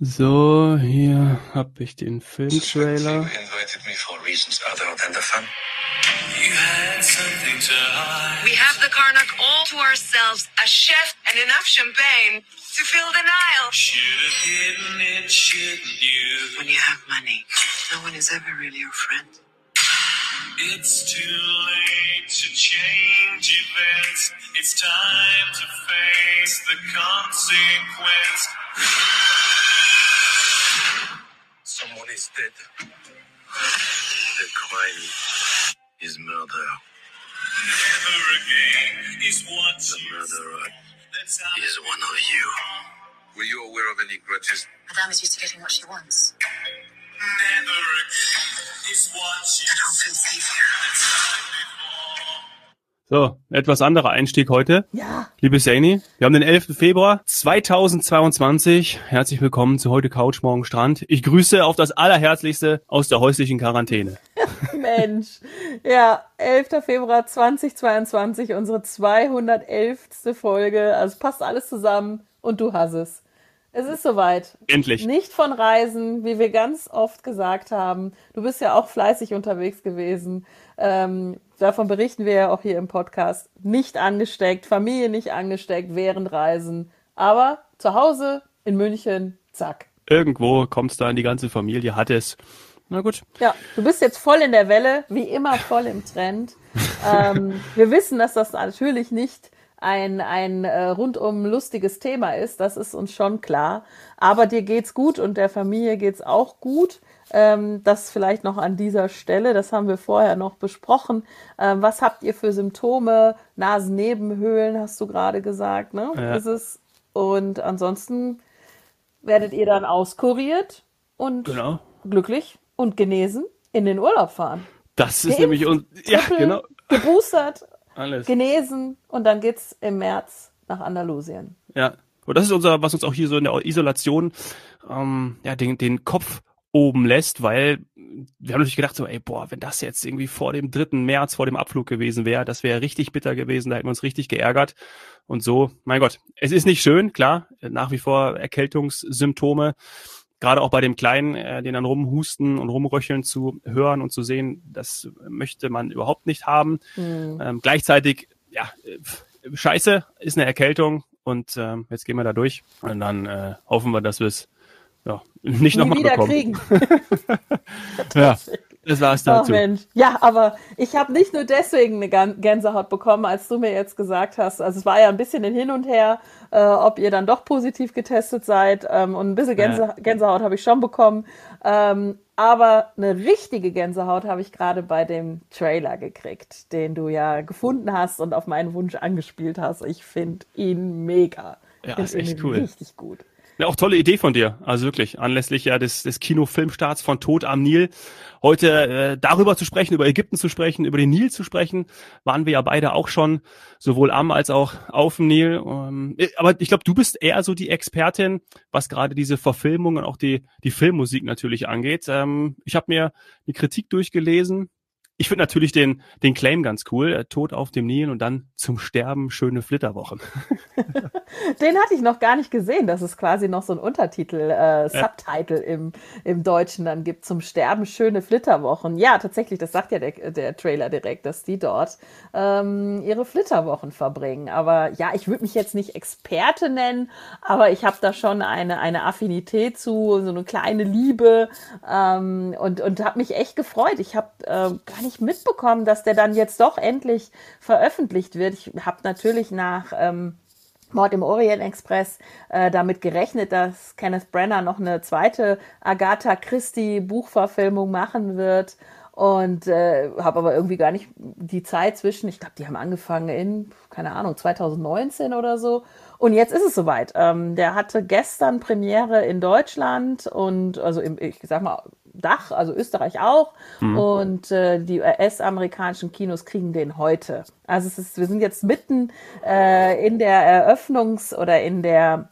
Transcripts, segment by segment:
So, hier habe ich den Filmtrailer. We have the Karnak all to ourselves, a chef and enough champagne to fill the Nile. should have hidden it. When you have money, no one is ever really your friend. It's too late to change events. It's time to face the consequence. Someone is dead. The crime is murder. Never again is what The murderer That's how is one of you. Were you aware of any grudges? Madame is used to getting what she wants. Never again is what you And hope feels safe here. So, etwas anderer Einstieg heute. Ja. Liebe Saini, wir haben den 11. Februar 2022. Herzlich willkommen zu heute Couch Morgen Strand. Ich grüße auf das Allerherzlichste aus der häuslichen Quarantäne. Mensch. Ja, 11. Februar 2022, unsere 211. Folge. Also es passt alles zusammen und du hast es. Es ist soweit. Endlich. Nicht von Reisen, wie wir ganz oft gesagt haben. Du bist ja auch fleißig unterwegs gewesen. Ähm, davon berichten wir ja auch hier im Podcast. Nicht angesteckt, Familie nicht angesteckt während Reisen. Aber zu Hause in München, zack. Irgendwo kommt's da in die ganze Familie, hat es. Na gut. Ja, du bist jetzt voll in der Welle, wie immer voll im Trend. ähm, wir wissen, dass das natürlich nicht ein, ein äh, rundum lustiges Thema ist, das ist uns schon klar. Aber dir geht's gut und der Familie geht's auch gut. Ähm, das vielleicht noch an dieser Stelle, das haben wir vorher noch besprochen. Ähm, was habt ihr für Symptome? Nasennebenhöhlen, hast du gerade gesagt, ne? Ja. Ist es. Und ansonsten werdet ihr dann auskuriert und Genau. glücklich und genesen in den Urlaub fahren. Das ist Geimpft, nämlich uns. Ja, genau. Geboostert, Alles. genesen und dann geht's im März nach Andalusien. Ja. Und das ist unser, was uns auch hier so in der Isolation ähm, ja, den, den Kopf oben lässt, weil wir haben natürlich gedacht, so, ey, boah, wenn das jetzt irgendwie vor dem 3. März, vor dem Abflug gewesen wäre, das wäre richtig bitter gewesen, da hätten wir uns richtig geärgert. Und so, mein Gott, es ist nicht schön, klar, nach wie vor Erkältungssymptome, gerade auch bei dem Kleinen, äh, den dann rumhusten und rumröcheln zu hören und zu sehen, das möchte man überhaupt nicht haben. Ähm, gleichzeitig, ja, äh, scheiße, ist eine Erkältung und ähm, jetzt gehen wir da durch und dann äh, hoffen wir, dass wir es ja, nicht nochmal bekommen. kriegen. Ja, das war's dazu. Mensch. Ja, aber ich habe nicht nur deswegen eine Gänsehaut bekommen, als du mir jetzt gesagt hast. Also es war ja ein bisschen ein Hin und Her, äh, ob ihr dann doch positiv getestet seid. Ähm, und ein bisschen Gänse Ja. Gänsehaut habe ich schon bekommen. Ähm, aber eine richtige Gänsehaut habe ich gerade bei dem Trailer gekriegt, den du ja gefunden hast und auf meinen Wunsch angespielt hast. Ich finde ihn mega. Ja, ist echt cool. Richtig gut. Ja, auch tolle Idee von dir. Also wirklich, anlässlich ja des, des Kinofilmstarts von Tod am Nil. Heute äh, darüber zu sprechen, über Ägypten zu sprechen, über den Nil zu sprechen, waren wir ja beide auch schon, sowohl am als auch auf dem Nil. Ähm, äh, aber ich glaube, du bist eher so die Expertin, was gerade diese Verfilmung und auch die, die Filmmusik natürlich angeht. Ähm, ich habe mir die Kritik durchgelesen. Ich finde natürlich den, den Claim ganz cool. Äh, Tod auf dem Nil und dann zum Sterben schöne Flitterwochen. Den hatte ich noch gar nicht gesehen, dass es quasi noch so ein Untertitel, äh, Subtitle im, im Deutschen dann gibt, zum Sterben schöne Flitterwochen. Ja, tatsächlich, das sagt ja der, der Trailer direkt, dass die dort ähm, ihre Flitterwochen verbringen. Aber ja, ich würde mich jetzt nicht Experte nennen, aber ich habe da schon eine, eine Affinität zu, so eine kleine Liebe ähm, und, und habe mich echt gefreut. Ich habe äh, gar nicht mitbekommen, dass der dann jetzt doch endlich veröffentlicht wird. Ich habe natürlich nach... Ähm, Mord im Orient Express äh, damit gerechnet, dass Kenneth Brenner noch eine zweite Agatha Christie Buchverfilmung machen wird und äh, habe aber irgendwie gar nicht die Zeit zwischen, ich glaube, die haben angefangen in, keine Ahnung, 2019 oder so. Und jetzt ist es soweit. Ähm, der hatte gestern Premiere in Deutschland und also im, ich sag mal, Dach, also Österreich auch. Und äh, die US-amerikanischen Kinos kriegen den heute. Also es ist, wir sind jetzt mitten äh, in der Eröffnungs- oder in der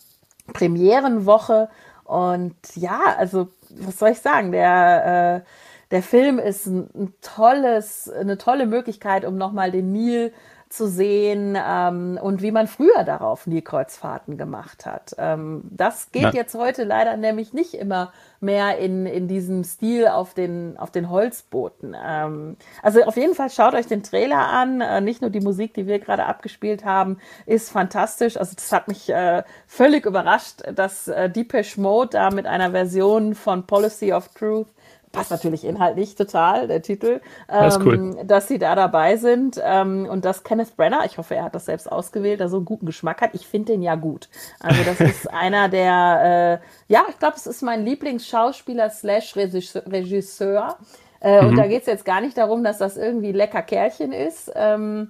Premierenwoche. Und ja, also was soll ich sagen? Der, äh, der Film ist ein, ein tolles, eine tolle Möglichkeit, um nochmal den Nil zu sehen ähm, und wie man früher darauf Nilkreuzfahrten gemacht hat. Ähm, das geht Ja. jetzt heute leider nämlich nicht immer mehr in, in diesem Stil auf den, auf den Holzbooten. Ähm, also auf jeden Fall schaut euch den Trailer an. Äh, nicht nur die Musik, die wir gerade abgespielt haben, ist fantastisch. Also das hat mich äh, völlig überrascht, dass äh, Depeche Mode da mit einer Version von Policy of Truth passt natürlich inhaltlich total, der Titel, ist cool. ähm, dass sie da dabei sind ähm, und dass Kenneth Brenner, ich hoffe, er hat das selbst ausgewählt, da so einen guten Geschmack hat. Ich finde den ja gut. Also das ist einer der, äh, ja, ich glaube, es ist mein Lieblingsschauspieler slash Regisseur. Äh, Und da geht es jetzt gar nicht darum, dass das irgendwie lecker Kerlchen ist. Ähm,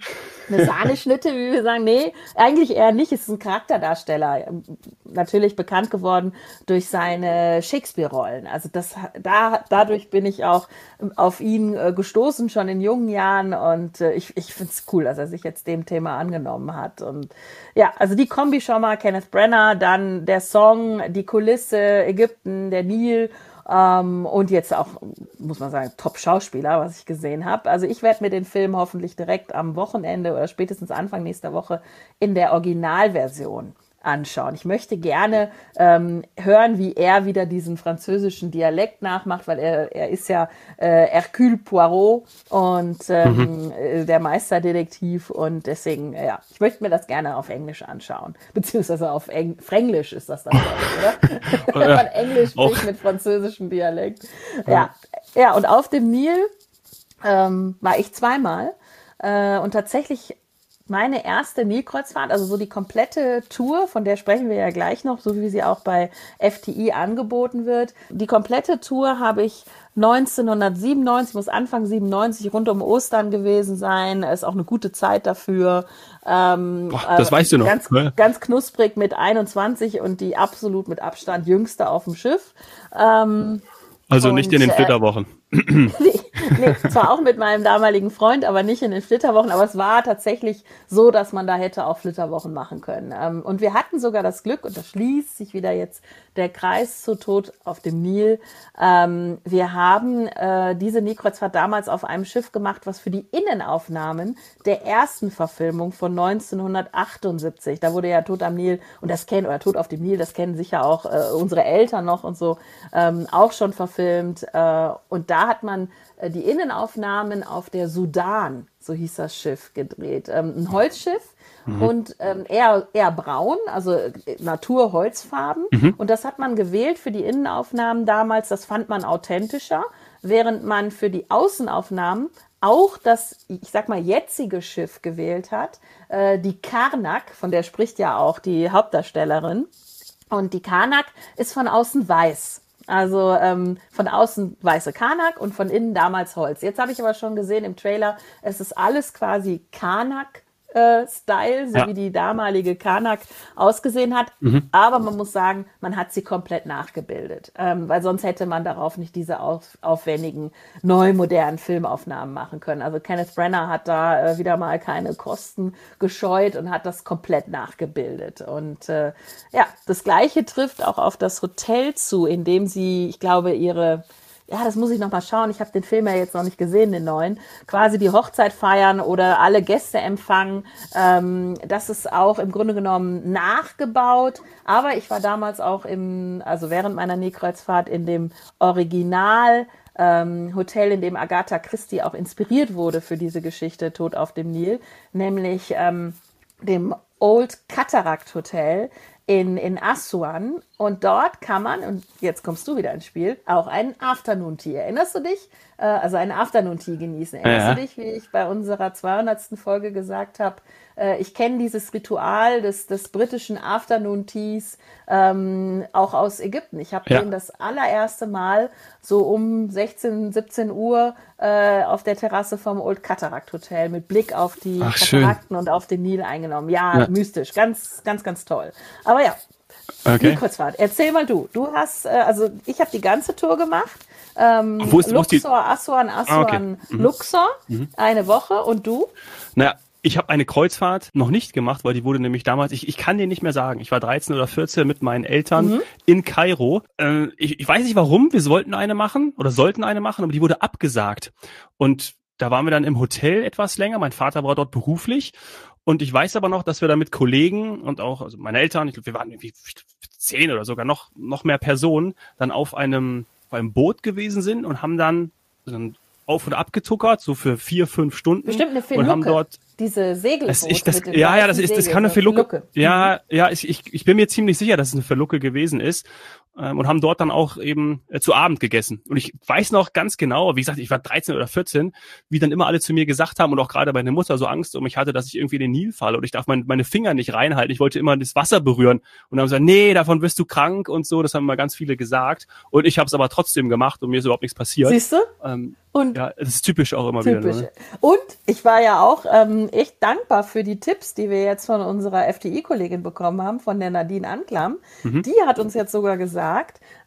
eine Sahneschnitte, wie wir sagen. Nee, eigentlich eher nicht. Es ist ein Charakterdarsteller. Ähm, Natürlich bekannt geworden durch seine Shakespeare-Rollen. Also das, da, dadurch bin ich auch auf ihn äh, gestoßen, schon in jungen Jahren. Und äh, ich, ich finde es cool, dass er sich jetzt dem Thema angenommen hat. Und ja, also die Kombi schon mal, Kenneth Brenner, dann der Song, die Kulisse, Ägypten, der Nil. Ähm, und jetzt auch, muss man sagen, Top-Schauspieler, was ich gesehen habe. Also ich werde mir den Film hoffentlich direkt am Wochenende oder spätestens Anfang nächster Woche in der Originalversion anschauen. Ich möchte gerne ähm, hören, wie er wieder diesen französischen Dialekt nachmacht, weil er, er ist ja äh, Hercule Poirot und ähm, äh, der Meisterdetektiv und deswegen, ja, ich möchte mir das gerne auf Englisch anschauen. Beziehungsweise auf Eng Fränglisch ist das dann, ich, oder? Wenn man Englisch spricht mit französischem Dialekt. Ja, ja, und auf dem Nil ähm, war ich zweimal äh, und tatsächlich meine erste Nilkreuzfahrt, also so die komplette Tour, von der sprechen wir ja gleich noch, so wie sie auch bei FTI angeboten wird. Die komplette Tour habe ich 1997, muss Anfang 97 rund um Ostern gewesen sein. Ist auch eine gute Zeit dafür. Ähm, Boah, das weißt du noch, Ganz, ne? ganz knusprig mit 21 und die absolut mit Abstand jüngste auf dem Schiff. Ähm, Also Und, nicht in den äh, Flitterwochen. nee, nee, zwar auch mit meinem damaligen Freund, aber nicht in den Flitterwochen. Aber es war tatsächlich so, dass man da hätte auch Flitterwochen machen können. Ähm, und wir hatten sogar das Glück, und da schließt sich wieder jetzt der Kreis zu Tod auf dem Nil. Ähm, wir haben äh, diese Nilkreuzfahrt damals auf einem Schiff gemacht, was für die Innenaufnahmen der ersten Verfilmung von 1978, da wurde ja Tod am Nil, und das kennen, oder Tod auf dem Nil, das kennen sicher auch äh, unsere Eltern noch und so, ähm, auch schon verfilmt. Äh, und da hat man die Innenaufnahmen auf der Sudan, so hieß das Schiff, gedreht. Ähm, ein Holzschiff und ähm, eher, eher braun, also äh, Naturholzfarben. Und das hat man gewählt für die Innenaufnahmen damals. Das fand man authentischer, während man für die Außenaufnahmen auch das, ich sag mal, jetzige Schiff gewählt hat. Äh, die Karnak, von der spricht ja auch die Hauptdarstellerin. Und die Karnak ist von außen weiß. Also ähm, von außen weiße Karnak und von innen damals Holz. Jetzt habe ich aber schon gesehen im Trailer, es ist alles quasi Karnak. Style, so Ja. wie die damalige Karnak ausgesehen hat. Aber man muss sagen, man hat sie komplett nachgebildet, ähm, weil sonst hätte man darauf nicht diese auf, aufwendigen, neu modernen Filmaufnahmen machen können. Also Kenneth Brenner hat da äh, wieder mal keine Kosten gescheut und hat das komplett nachgebildet. Und äh, ja, das Gleiche trifft auch auf das Hotel zu, in dem sie, ich glaube, ihre ja, das muss ich noch mal schauen. Ich habe den Film ja jetzt noch nicht gesehen, den neuen. Quasi die Hochzeit feiern oder alle Gäste empfangen. Ähm, das ist auch im Grunde genommen nachgebaut. Aber ich war damals auch im, also während meiner Nähkreuzfahrt in dem Original ähm, Hotel, in dem Agatha Christie auch inspiriert wurde für diese Geschichte Tod auf dem Nil, nämlich ähm, dem Old Cataract Hotel in, in Aswan. Und dort kann man, und jetzt kommst du wieder ins Spiel, auch einen Afternoon Tea. Erinnerst du dich? Äh, also einen Afternoon Tea genießen. Erinnerst Ja. du dich, wie ich bei unserer 200. Folge gesagt habe? Äh, ich kenne dieses Ritual des, des britischen Afternoon Teas ähm, auch aus Ägypten. Ich habe Ja. den das allererste Mal so um 16, 17 Uhr äh, auf der Terrasse vom Old Cataract Hotel mit Blick auf die Ach, schön. Katarakten und auf den Nil eingenommen. Ja, Ja. mystisch, ganz, ganz, ganz toll. Aber ja, Okay. Nilkreuzfahrt. Erzähl mal du. Du hast, äh, also ich habe die ganze Tour gemacht. Ähm, Wo ist- wo ist die- Luxor, Aswan, Ah, okay. Aswan, Luxor. Eine Woche. Und du? Naja, ich habe eine Kreuzfahrt noch nicht gemacht, weil die wurde nämlich damals, ich, ich kann dir nicht mehr sagen, ich war 13 oder 14 mit meinen Eltern in Kairo. Äh, ich, ich weiß nicht warum, wir wollten eine machen oder sollten eine machen, aber die wurde abgesagt. Und da waren wir dann im Hotel etwas länger. Mein Vater war dort beruflich. Und ich weiß aber noch, dass wir da mit Kollegen und auch, also meine Eltern, ich glaube, wir waren irgendwie zehn oder sogar noch, noch mehr Personen, dann auf einem, auf einem Boot gewesen sind und haben dann, dann auf und abgetuckert, so für vier, fünf Stunden. Bestimmt eine Und haben dort Diese den ja, ja, das ist, das kann eine so Felucke. Ja, Mhm. ja, ich, ich, ich bin mir ziemlich sicher, dass es eine Felucke gewesen ist. Ähm, und haben dort dann auch eben äh, zu Abend gegessen. Und ich weiß noch ganz genau, wie gesagt, ich war 13 oder 14, wie dann immer alle zu mir gesagt haben und auch gerade meine Mutter so Angst um mich hatte, dass ich irgendwie in den Nil falle und ich darf mein, meine Finger nicht reinhalten. Ich wollte immer das Wasser berühren. Und dann haben sie gesagt, nee, davon wirst du krank und so. Das haben mal ganz viele gesagt. Und ich habe es aber trotzdem gemacht und mir ist überhaupt nichts passiert. Siehst du? Ähm, Und ja, das ist typisch auch immer Typisch. wieder. Ne? Und ich war ja auch ähm, echt dankbar für die Tipps, die wir jetzt von unserer FDI-Kollegin bekommen haben, von der Nadine Anklam. Mhm. Die hat uns jetzt sogar gesagt,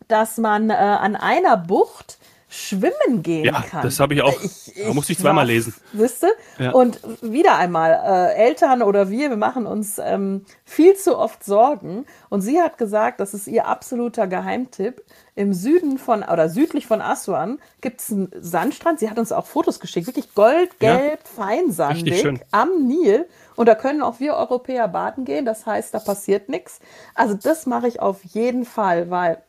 dass man äh, an einer Bucht schwimmen gehen Ja, kann. das habe ich auch. Da musste ich zweimal lesen. Wisst ihr? Ja. Und wieder einmal, äh, Eltern oder wir, wir machen uns ähm, viel zu oft Sorgen. Und sie hat gesagt, das ist ihr absoluter Geheimtipp. Im Süden von, oder südlich von Aswan gibt es einen Sandstrand. Sie hat uns auch Fotos geschickt, wirklich goldgelb, feinsandig Richtig schön. am Nil. Und da können auch wir Europäer baden gehen. Das heißt, da passiert nichts. Also das mache ich auf jeden Fall, weil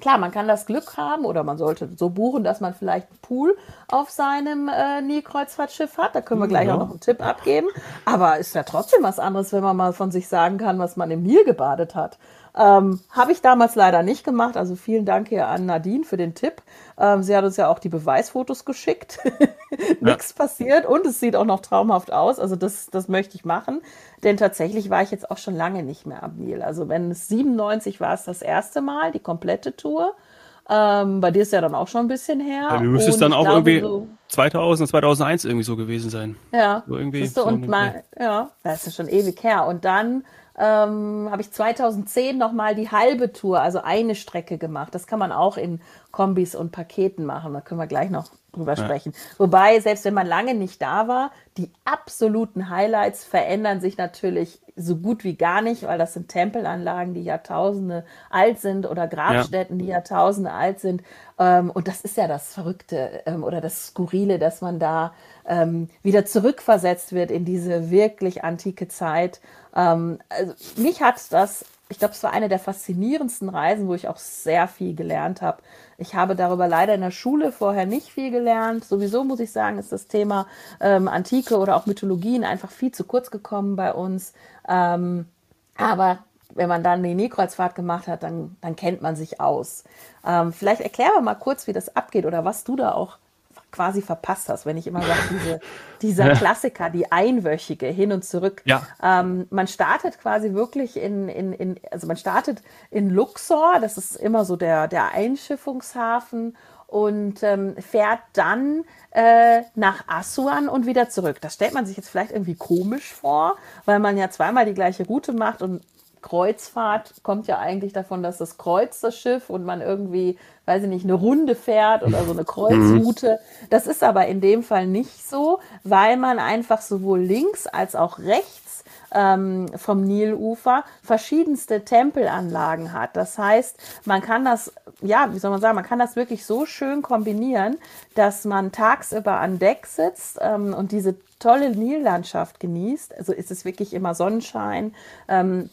Klar, man kann das Glück haben oder man sollte so buchen, dass man vielleicht einen Pool auf seinem äh, Nilkreuzfahrtschiff hat. Da können wir gleich Ja. auch noch einen Tipp abgeben. Aber ist ja trotzdem was anderes, wenn man mal von sich sagen kann, was man im Nil gebadet hat. Ähm, Habe ich damals leider nicht gemacht. Also vielen Dank hier an Nadine für den Tipp. Ähm, sie hat uns ja auch die Beweisfotos geschickt. Nichts passiert und es sieht auch noch traumhaft aus. Also das, das möchte ich machen. Denn tatsächlich war ich jetzt auch schon lange nicht mehr am Nil. Also wenn es 97 war es das erste Mal, die komplette Tour. Ähm, bei dir ist ja dann auch schon ein bisschen her. Ja, du müsstest dann auch glaube, irgendwie so- 2000, 2001 irgendwie so gewesen sein. ja, So irgendwie so und mal, ja, das ist schon ewig her. Und dann ähm, habe ich 2010 nochmal die halbe Tour, also eine Strecke gemacht. Das kann man auch in Kombis und Paketen machen. Da können wir gleich noch drüber sprechen. Wobei, selbst wenn man lange nicht da war, die absoluten Highlights verändern sich natürlich so gut wie gar nicht, weil das sind Tempelanlagen, die Jahrtausende alt sind oder Grabstätten, die Jahrtausende alt sind. Ähm, und das ist ja das Verrückte ähm, oder das Skurrile, dass man da ähm, wieder zurückversetzt wird in diese wirklich antike Zeit. Also mich hat das, ich glaube, es war eine der faszinierendsten Reisen, wo ich auch sehr viel gelernt habe. Ich habe darüber leider in der Schule vorher nicht viel gelernt. Sowieso muss ich sagen, ist das Thema ähm, Antike oder auch Mythologien einfach viel zu kurz gekommen bei uns. Ähm, aber wenn man dann die Nilkreuzfahrt gemacht hat, dann, dann kennt man sich aus. Ähm, vielleicht erklären wir mal kurz, wie das abgeht oder was du da auch quasi verpasst hast, wenn ich immer sage, diese, dieser Klassiker, die einwöchige hin und zurück. Ja. Ähm, man startet quasi wirklich in, in, in, also man startet in Luxor, das ist immer so der, der Einschiffungshafen und ähm, fährt dann äh, nach Assuan und wieder zurück. Das stellt man sich jetzt vielleicht irgendwie komisch vor, weil man ja zweimal die gleiche Route macht und Kreuzfahrt kommt ja eigentlich davon, dass das kreuzt das Schiff und man irgendwie, weiß ich nicht, eine Runde fährt oder so eine Kreuzroute. Das ist aber in dem Fall nicht so, weil man einfach sowohl links als auch rechts ähm, vom Nilufer verschiedenste Tempelanlagen hat. Das heißt, man kann das, ja, wie soll man sagen, man kann das wirklich so schön kombinieren, dass man tagsüber an Deck sitzt ähm, und diese tolle Nillandschaft genießt. Also ist es wirklich immer Sonnenschein. Ähm,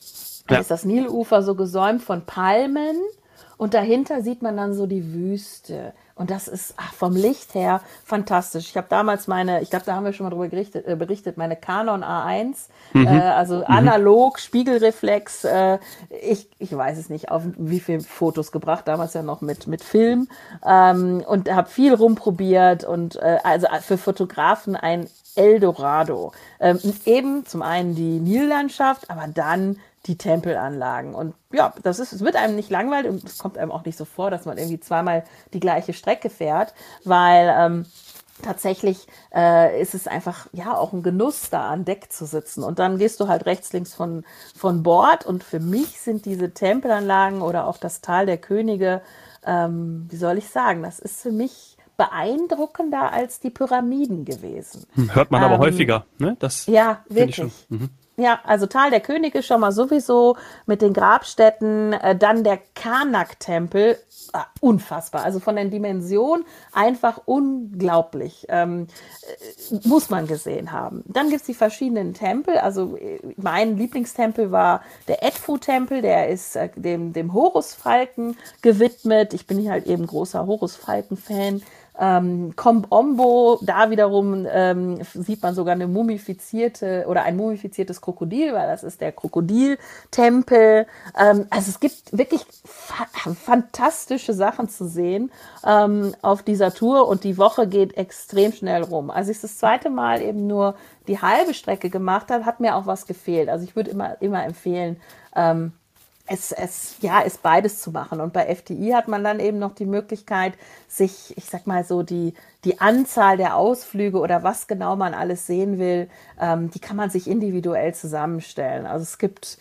da Ja. ist das Nilufer so gesäumt von Palmen und dahinter sieht man dann so die Wüste. Und das ist ach, vom Licht her fantastisch. Ich habe damals meine, ich glaube, da haben wir schon mal drüber gerichtet, äh, berichtet, meine Canon A1, äh, also analog, Spiegelreflex. Äh, ich, ich weiß es nicht, auf wie viele Fotos gebracht, damals ja noch mit, mit Film. Ähm, und habe viel rumprobiert und äh, also für Fotografen ein Eldorado. Ähm, eben zum einen die Nillandschaft, aber dann die Tempelanlagen. Und ja, das ist, es wird einem nicht langweilig und es kommt einem auch nicht so vor, dass man irgendwie zweimal die gleiche Strecke fährt, weil ähm, tatsächlich äh, ist es einfach ja auch ein Genuss, da an Deck zu sitzen. Und dann gehst du halt rechts, links von, von Bord. Und für mich sind diese Tempelanlagen oder auch das Tal der Könige, ähm, wie soll ich sagen, das ist für mich beeindruckender als die Pyramiden gewesen. Hm, Hört man aber Ähm, häufiger, ne? Das Ja, wirklich. schon. Ja, also Tal der Könige schon mal sowieso mit den Grabstätten, äh, dann der Karnak-Tempel, ah, unfassbar. Also von den Dimensionen einfach unglaublich. Ähm, äh, muss man gesehen haben. Dann gibt's die verschiedenen Tempel. Also äh, mein Lieblingstempel war der Edfu-Tempel, der ist äh, dem, dem Horusfalken gewidmet. Ich bin halt eben großer Horusfalken-Fan. Ähm, Combombo, da wiederum ähm, sieht man sogar eine mumifizierte oder ein mumifiziertes Krokodil, weil das ist der Krokodiltempel. Ähm, also es gibt wirklich fa fantastische Sachen zu sehen ähm, auf dieser Tour und die Woche geht extrem schnell rum. Als ich das zweite Mal eben nur die halbe Strecke gemacht habe, hat mir auch was gefehlt. Also ich würde immer, immer empfehlen, ähm, es, es ja, ist beides zu machen. Und bei FDI hat man dann eben noch die Möglichkeit, sich, ich sag mal so, die, die Anzahl der Ausflüge oder was genau man alles sehen will, ähm, die kann man sich individuell zusammenstellen. Also es gibt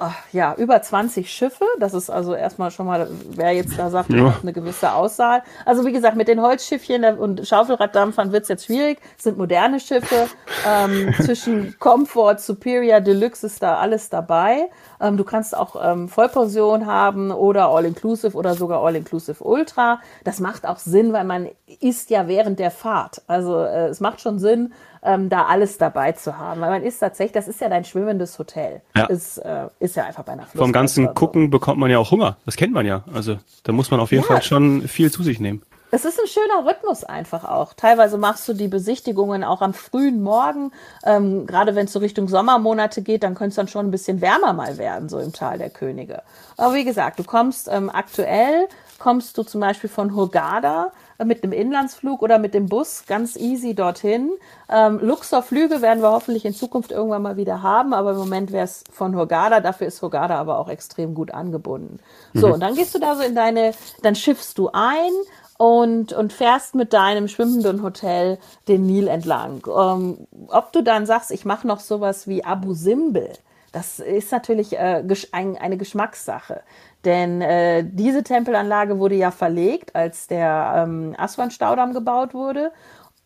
ach, ja, über 20 Schiffe. Das ist also erstmal schon mal, wer jetzt da sagt, ja. eine gewisse Auswahl. Also wie gesagt, mit den Holzschiffchen und Schaufelraddampfern wird's jetzt schwierig. Es sind moderne Schiffe. Ähm, zwischen Comfort, Superior, Deluxe ist da alles dabei. Ähm, du kannst auch ähm, Vollpension haben oder All-Inclusive oder sogar All-Inclusive Ultra. Das macht auch Sinn, weil man isst ja während der Fahrt. Also äh, es macht schon Sinn, ähm, da alles dabei zu haben. Weil man ist tatsächlich, das ist ja dein schwimmendes Hotel. Ja. Ist, äh, ist ja einfach bei einer Fluss Vom ganzen so. Gucken bekommt man ja auch Hunger. Das kennt man ja. Also da muss man auf jeden ja. Fall schon viel zu sich nehmen. Es ist ein schöner Rhythmus einfach auch. Teilweise machst du die Besichtigungen auch am frühen Morgen. Ähm, gerade wenn es so Richtung Sommermonate geht, dann könnte es dann schon ein bisschen wärmer mal werden, so im Tal der Könige. Aber wie gesagt, du kommst ähm, aktuell, kommst du zum Beispiel von Hurghada mit einem Inlandsflug oder mit dem Bus ganz easy dorthin. Ähm, Luxor-Flüge werden wir hoffentlich in Zukunft irgendwann mal wieder haben, aber im Moment wäre es von Hurghada, dafür ist Hurghada aber auch extrem gut angebunden. So, mhm. und dann gehst du da so in deine, dann schiffst du ein und, und fährst mit deinem schwimmenden Hotel den Nil entlang. Ähm, ob du dann sagst, ich mache noch sowas wie Abu Simbel, das ist natürlich äh, ein, eine Geschmackssache. Denn äh, diese Tempelanlage wurde ja verlegt, als der ähm, Aswan-Staudamm gebaut wurde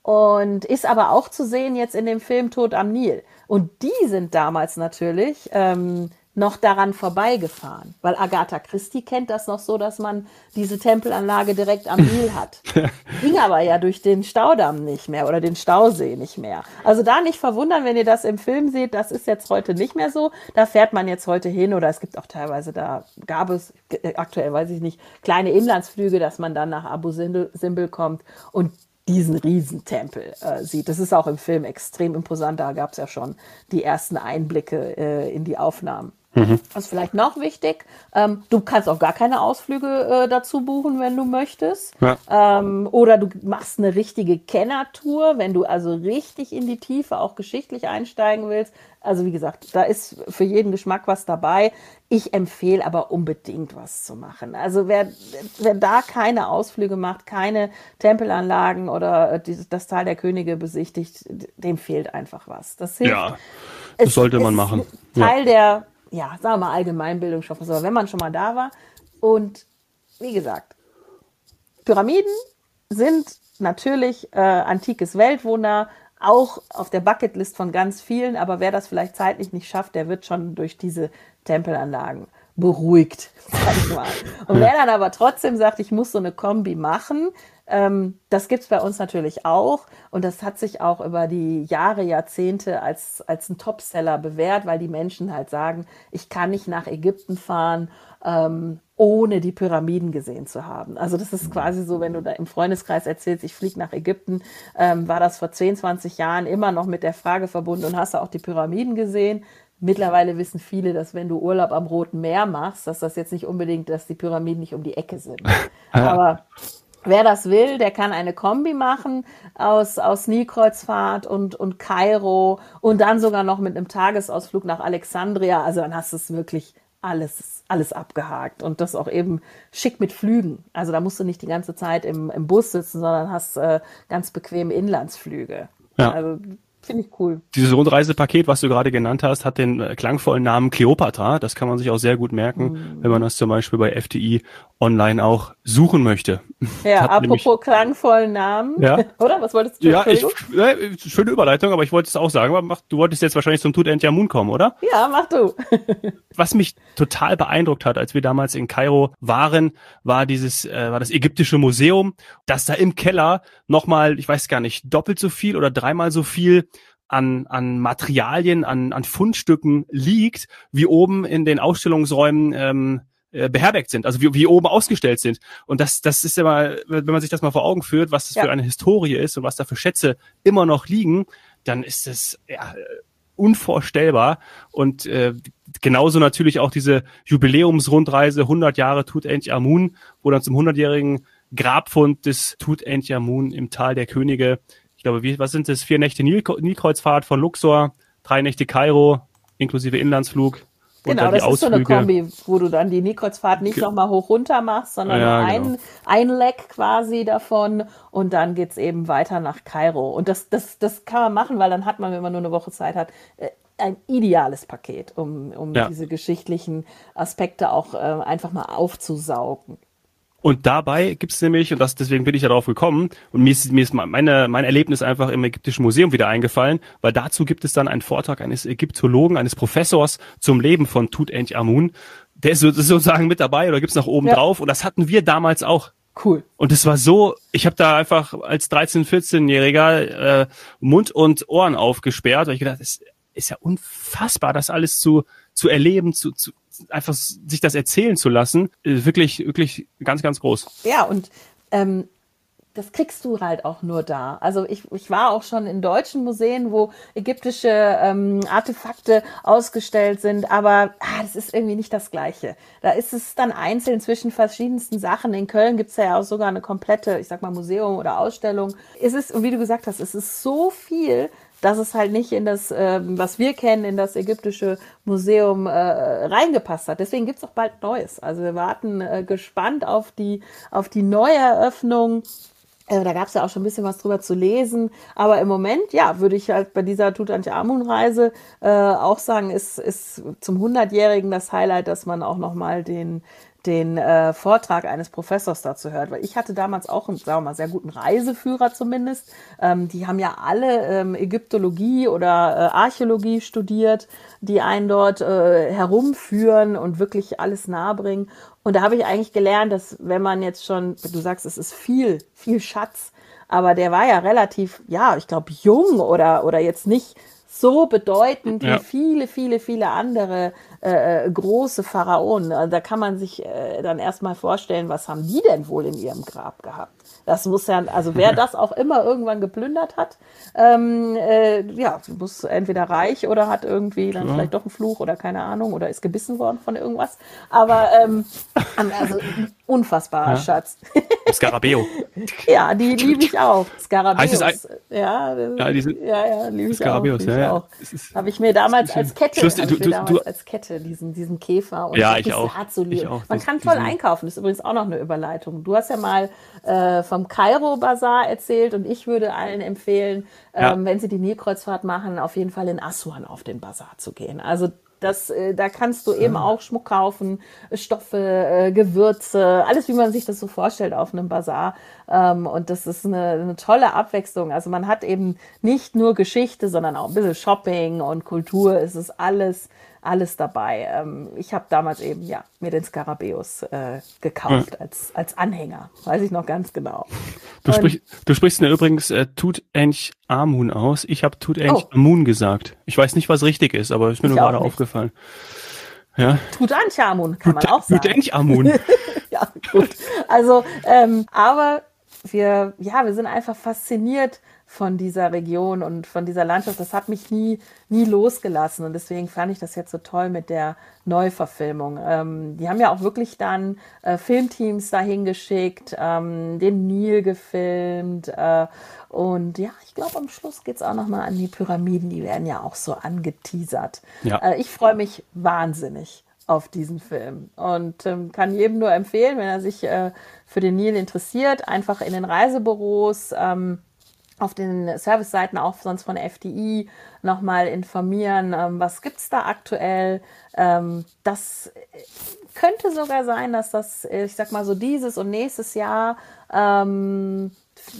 und ist aber auch zu sehen jetzt in dem Film Tod am Nil. Und die sind damals natürlich ähm, noch daran vorbeigefahren, weil Agatha Christie kennt das noch so, dass man diese Tempelanlage direkt am Nil hat. Ging aber ja durch den Staudamm nicht mehr oder den Stausee nicht mehr. Also da nicht verwundern, wenn ihr das im Film seht, das ist jetzt heute nicht mehr so. Da fährt man jetzt heute hin oder es gibt auch teilweise, da gab es, aktuell weiß ich nicht, kleine Inlandsflüge, dass man dann nach Abu Simbel kommt und diesen Riesentempel äh, sieht. Das ist auch im Film extrem imposant. Da gab es ja schon die ersten Einblicke äh, in die Aufnahmen. Mhm. Was vielleicht noch wichtig, ähm, du kannst auch gar keine Ausflüge äh, dazu buchen, wenn du möchtest. Ja. Ähm, oder du machst eine richtige Kennertour, wenn du also richtig in die Tiefe auch geschichtlich einsteigen willst. Also wie gesagt, da ist für jeden Geschmack was dabei. Ich empfehle aber unbedingt was zu machen. Also wer, wer da keine Ausflüge macht, keine Tempelanlagen oder die, das Tal der Könige besichtigt, dem fehlt einfach was. Das hilft. Ja, das es, sollte man machen. Teil ja. der ja, sagen wir mal Allgemeinbildung schaffen. Aber wenn man schon mal da war und wie gesagt, Pyramiden sind natürlich äh, antikes Weltwunder, auch auf der Bucketlist von ganz vielen, aber wer das vielleicht zeitlich nicht schafft, der wird schon durch diese Tempelanlagen beruhigt, sag ich mal. Und wer dann aber trotzdem sagt, ich muss so eine Kombi machen, ähm, das gibt's bei uns natürlich auch und das hat sich auch über die Jahre, Jahrzehnte als, als ein Topseller bewährt, weil die Menschen halt sagen, ich kann nicht nach Ägypten fahren, ähm, ohne die Pyramiden gesehen zu haben. Also das ist quasi so, wenn du da im Freundeskreis erzählst, ich fliege nach Ägypten, ähm, war das vor 10, 20 Jahren immer noch mit der Frage verbunden und hast du auch die Pyramiden gesehen? Mittlerweile wissen viele, dass wenn du Urlaub am Roten Meer machst, dass das jetzt nicht unbedingt, dass die Pyramiden nicht um die Ecke sind. Aber Wer das will, der kann eine Kombi machen aus, aus Nilkreuzfahrt und, und Kairo und dann sogar noch mit einem Tagesausflug nach Alexandria. Also dann hast du es wirklich alles, alles abgehakt und das auch eben schick mit Flügen. Also da musst du nicht die ganze Zeit im, im Bus sitzen, sondern hast äh, ganz bequeme Inlandsflüge. Ja. Also Finde ich cool. Dieses Rundreisepaket, was du gerade genannt hast, hat den äh, klangvollen Namen Cleopatra. Das kann man sich auch sehr gut merken, Mhm. wenn man das zum Beispiel bei FTI online auch suchen möchte. Ja, apropos klangvollen Namen. Ja. Oder? Was wolltest du? Ja, ich, äh, schöne Überleitung, aber ich wollte es auch sagen. Aber mach, du wolltest jetzt wahrscheinlich zum Tutanchamun kommen, oder? Ja, mach du. Was mich total beeindruckt hat, als wir damals in Kairo waren, war dieses, äh, war das ägyptische Museum, dass da im Keller nochmal, ich weiß gar nicht, doppelt so viel oder dreimal so viel an, an Materialien, an, an Fundstücken liegt, wie oben in den Ausstellungsräumen ähm, äh, beherbergt sind, also wie, wie oben ausgestellt sind. Und das, das ist immer, wenn man sich das mal vor Augen führt, was das Ja. für eine Historie ist und was da für Schätze immer noch liegen, dann ist es ja, unvorstellbar. Und äh, genauso natürlich auch diese Jubiläumsrundreise 100 Jahre Tutanchamun, wo dann zum 100-jährigen Grabfund des Tutanchamun im Tal der Könige, glaube, wie, was sind das? Vier Nächte Nil Nilkreuzfahrt von Luxor, drei Nächte Kairo, inklusive Inlandsflug. Und Genau, dann die das ist so eine Ausflüge. Kombi, wo du dann die Nikreuzfahrt nicht nochmal hoch runter machst, sondern Ja, nur genau. ein, ein Leck quasi davon und dann geht's eben weiter nach Kairo. Und das, das, das kann man machen, weil dann hat man, wenn man nur eine Woche Zeit hat, äh, ein ideales Paket, um, um Ja. diese geschichtlichen Aspekte auch äh, einfach mal aufzusaugen. Und dabei gibt's nämlich, und das, deswegen bin ich ja darauf gekommen, und mir ist, mir ist meine, mein Erlebnis einfach im Ägyptischen Museum wieder eingefallen, weil dazu gibt es dann einen Vortrag eines Ägyptologen, eines Professors zum Leben von Tutanchamun. Der ist sozusagen mit dabei oder gibt's noch oben Ja. drauf. Und das hatten wir damals auch. Cool. Und es war so, ich habe da einfach als 13-, 14-Jähriger äh, Mund und Ohren aufgesperrt, weil ich gedacht, es ist ja unfassbar, das alles zu, zu erleben, zu, zu einfach sich das erzählen zu lassen. Äh, Wirklich, wirklich ganz, ganz groß. Ja, und ähm, das kriegst du halt auch nur da. Also ich, ich war auch schon in deutschen Museen, wo ägyptische ähm, Artefakte ausgestellt sind, aber ah, das ist irgendwie nicht das Gleiche. Da ist es dann einzeln zwischen verschiedensten Sachen. In Köln gibt's ja auch sogar eine komplette, ich sag mal, Museum oder Ausstellung. Es ist, und wie du gesagt hast, es ist so viel, dass es halt nicht in das, ähm, was wir kennen, in das ägyptische Museum äh, reingepasst hat. Deswegen gibt's auch bald Neues. Also wir warten äh, gespannt auf die, auf die Neueröffnung. Äh, da gab's ja auch schon ein bisschen was drüber zu lesen. Aber im Moment, ja, würde ich halt bei dieser Tutanchamun-Reise äh, auch sagen, ist, ist zum 100-Jährigen das Highlight, dass man auch nochmal den, den äh, Vortrag eines Professors dazu hört, weil ich hatte damals auch einen, sagen wir mal, sehr guten Reiseführer zumindest. Ähm, die haben ja alle ähm, Ägyptologie oder äh, Archäologie studiert, die einen dort äh, herumführen und wirklich alles nahebringen. Und da habe ich eigentlich gelernt, dass wenn man jetzt schon, du sagst, es ist viel, viel Schatz, aber der war ja relativ, ja, ich glaube, jung oder, oder jetzt nicht so bedeutend Ja. wie viele, viele, viele andere äh, äh, große Pharaonen. Also da kann man sich äh, dann erstmal vorstellen, was haben die denn wohl in ihrem Grab gehabt? Das muss ja, also wer das auch immer irgendwann geplündert hat, ähm, äh, ja, muss entweder reich oder hat irgendwie dann vielleicht doch einen Fluch oder keine Ahnung oder ist gebissen worden von irgendwas. Aber ähm, also unfassbarer Schatz. Skarabeo. ja, die liebe ich auch. Skarabäus. Heißt es ja, Ja, die sind- ja, ja, liebe ich auch. Lieb ich ja, ja. auch. Habe ich mir damals als Kette, ich du- du- damals du- als Kette diesen, diesen Käfer und Ja, ich auch. Ich auch. Man Das- kann toll einkaufen. Das ist übrigens auch noch eine Überleitung. Du hast ja mal äh, vom Kairo Bazar erzählt und ich würde allen empfehlen, Ja. ähm, wenn sie die Nilkreuzfahrt machen, auf jeden Fall in Aswan auf den Bazar zu gehen. Also das, äh, da kannst du eben auch Schmuck kaufen, Stoffe, äh, Gewürze, alles wie man sich das so vorstellt auf einem Bazar. Ähm, und das ist eine, eine tolle Abwechslung. Also man hat eben nicht nur Geschichte, sondern auch ein bisschen Shopping und Kultur. Es ist alles, alles dabei. Ähm, ich habe damals eben ja mir den Skarabäus äh, gekauft als, als Anhänger. Weiß ich noch ganz genau. Du, Und- sprich, du sprichst mir übrigens äh, Tutanchamun aus. Ich habe Tutanchamun gesagt. Ich weiß nicht, was richtig ist, aber ist mir nur Ich auch gerade nicht. aufgefallen. Ja. Tutanchamun kann man auch sagen. Tutanchamun. ja, gut. Also, ähm, aber wir, ja, wir sind einfach fasziniert von dieser Region und von dieser Landschaft. Das hat mich nie, nie losgelassen und deswegen fand ich das jetzt so toll mit der Neuverfilmung. Ähm, die haben ja auch wirklich dann äh, Filmteams dahin geschickt, ähm, den Nil gefilmt äh, und ja, ich glaube, am Schluss geht's auch nochmal an die Pyramiden. Die werden ja auch so angeteasert. Ja. Äh, ich freue mich wahnsinnig auf diesen Film und ähm, kann jedem nur empfehlen, wenn er sich äh, für den Nil interessiert, einfach in den Reisebüros ähm, auf den Service-Seiten auch sonst von FDI nochmal informieren, ähm, was gibt's da aktuell. Ähm, das könnte sogar sein, dass das, ich sag mal so dieses und nächstes Jahr ähm,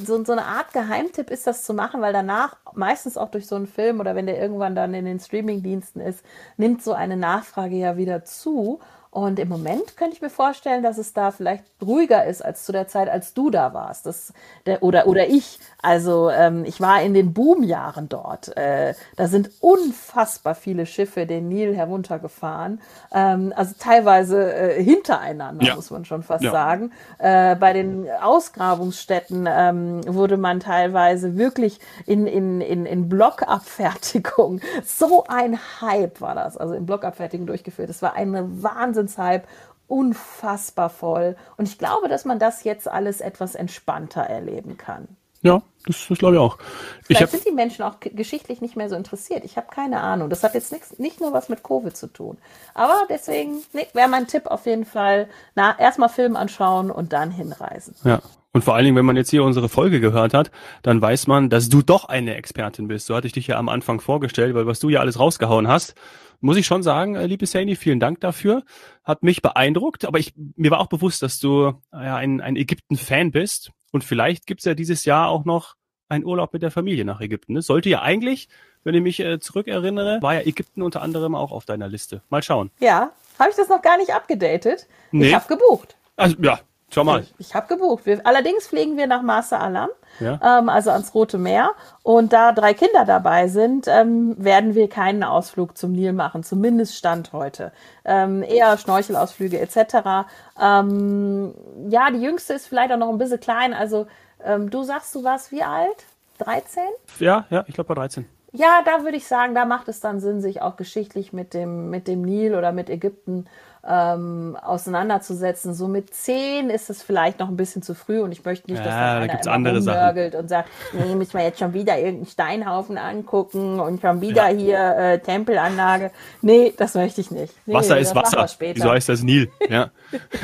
so, so eine Art Geheimtipp ist, das zu machen, weil danach meistens auch durch so einen Film oder wenn der irgendwann dann in den Streamingdiensten ist, nimmt so eine Nachfrage ja wieder zu. Und im Moment könnte ich mir vorstellen, dass es da vielleicht ruhiger ist als zu der Zeit, als du da warst. Das, der, oder, oder ich. Also ähm, ich war in den Boomjahren dort. Äh, da sind unfassbar viele Schiffe den Nil heruntergefahren. Ähm, also teilweise äh, hintereinander, ja. muss man schon fast ja. sagen. Äh, bei den Ausgrabungsstätten ähm, wurde man teilweise wirklich in, in, in, in Blockabfertigung. So ein Hype war das. Also in Blockabfertigung durchgeführt. Es war eine Wahnsinn Wahnsinnshype, unfassbar voll. Und ich glaube, dass man das jetzt alles etwas entspannter erleben kann. Ja, das, das glaube ich auch. Vielleicht ich sind die Menschen auch geschichtlich nicht mehr so interessiert. Ich habe keine Ahnung. Das hat jetzt nix, nicht nur was mit Covid zu tun. Aber deswegen nee, wäre mein Tipp auf jeden Fall, na, erstmal Film anschauen und dann hinreisen. Ja. Und vor allen Dingen, wenn man jetzt hier unsere Folge gehört hat, dann weiß man, dass du doch eine Expertin bist. So hatte ich dich ja am Anfang vorgestellt, weil was du ja alles rausgehauen hast, muss ich schon sagen, äh, liebe Sandy, vielen Dank dafür. Hat mich beeindruckt, aber ich, mir war auch bewusst, dass du ja, ein, ein Ägypten-Fan bist. Und vielleicht gibt's ja dieses Jahr auch noch einen Urlaub mit der Familie nach Ägypten. Das sollte ja eigentlich, wenn ich mich äh, zurückerinnere, war ja Ägypten unter anderem auch auf deiner Liste. Mal schauen. Ja, habe ich das noch gar nicht abgedatet? Nee. Ich habe gebucht. Also ja, Schau mal. Ich, ich habe gebucht. Wir, allerdings fliegen wir nach Marsa Alam, ja. ähm, also ans Rote Meer. Und da drei Kinder dabei sind, ähm, werden wir keinen Ausflug zum Nil machen, zumindest Stand heute. Ähm, eher Schnorchelausflüge etc. Ähm, ja, die jüngste ist vielleicht auch noch ein bisschen klein. Also ähm, du sagst, du warst wie alt? 13? Ja, ja, ich glaube bei 13. Ja, da würde ich sagen, da macht es dann Sinn, sich auch geschichtlich mit dem, mit dem Nil oder mit Ägypten ähm, auseinanderzusetzen. So mit zehn ist es vielleicht noch ein bisschen zu früh und ich möchte nicht, dass ja, da gibt's andere Sachen. und sagt, nee, müssen wir jetzt schon wieder irgendeinen Steinhaufen angucken und schon wieder ja. hier äh, Tempelanlage. Nee, das möchte ich nicht. Nee, Wasser ist Wasser. Wieso heißt das Nil? Ja,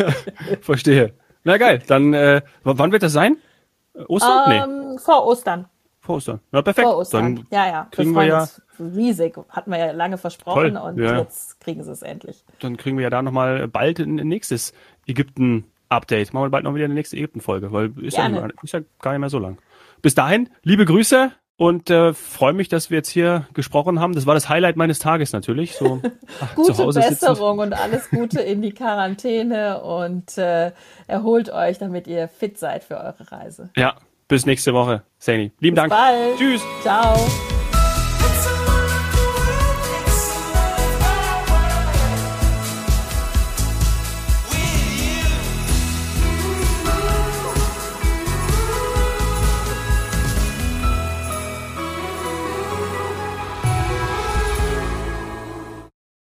verstehe. Na geil, dann äh, wann wird das sein? Ostern? Ähm, nee. Vor Ostern. Vor Ostern. Ja, perfekt. Vor Ostern. Dann ja, ja. Kriegen wir ja riesig. Hatten wir ja lange versprochen Toll. und ja. jetzt kriegen sie es endlich. Dann kriegen wir ja da nochmal bald ein, nächstes Ägypten-Update. Machen wir bald noch wieder eine nächste Ägypten-Folge, weil ist ja, ist ja, gar nicht mehr so lang. Bis dahin, liebe Grüße und äh, freue mich, dass wir jetzt hier gesprochen haben. Das war das Highlight meines Tages natürlich. So, ach, Gute Besserung und alles Gute in die Quarantäne und äh, erholt euch, damit ihr fit seid für eure Reise. Ja, bis nächste Woche, Sani. Lieben bis Dank. Bald. Tschüss. Ciao.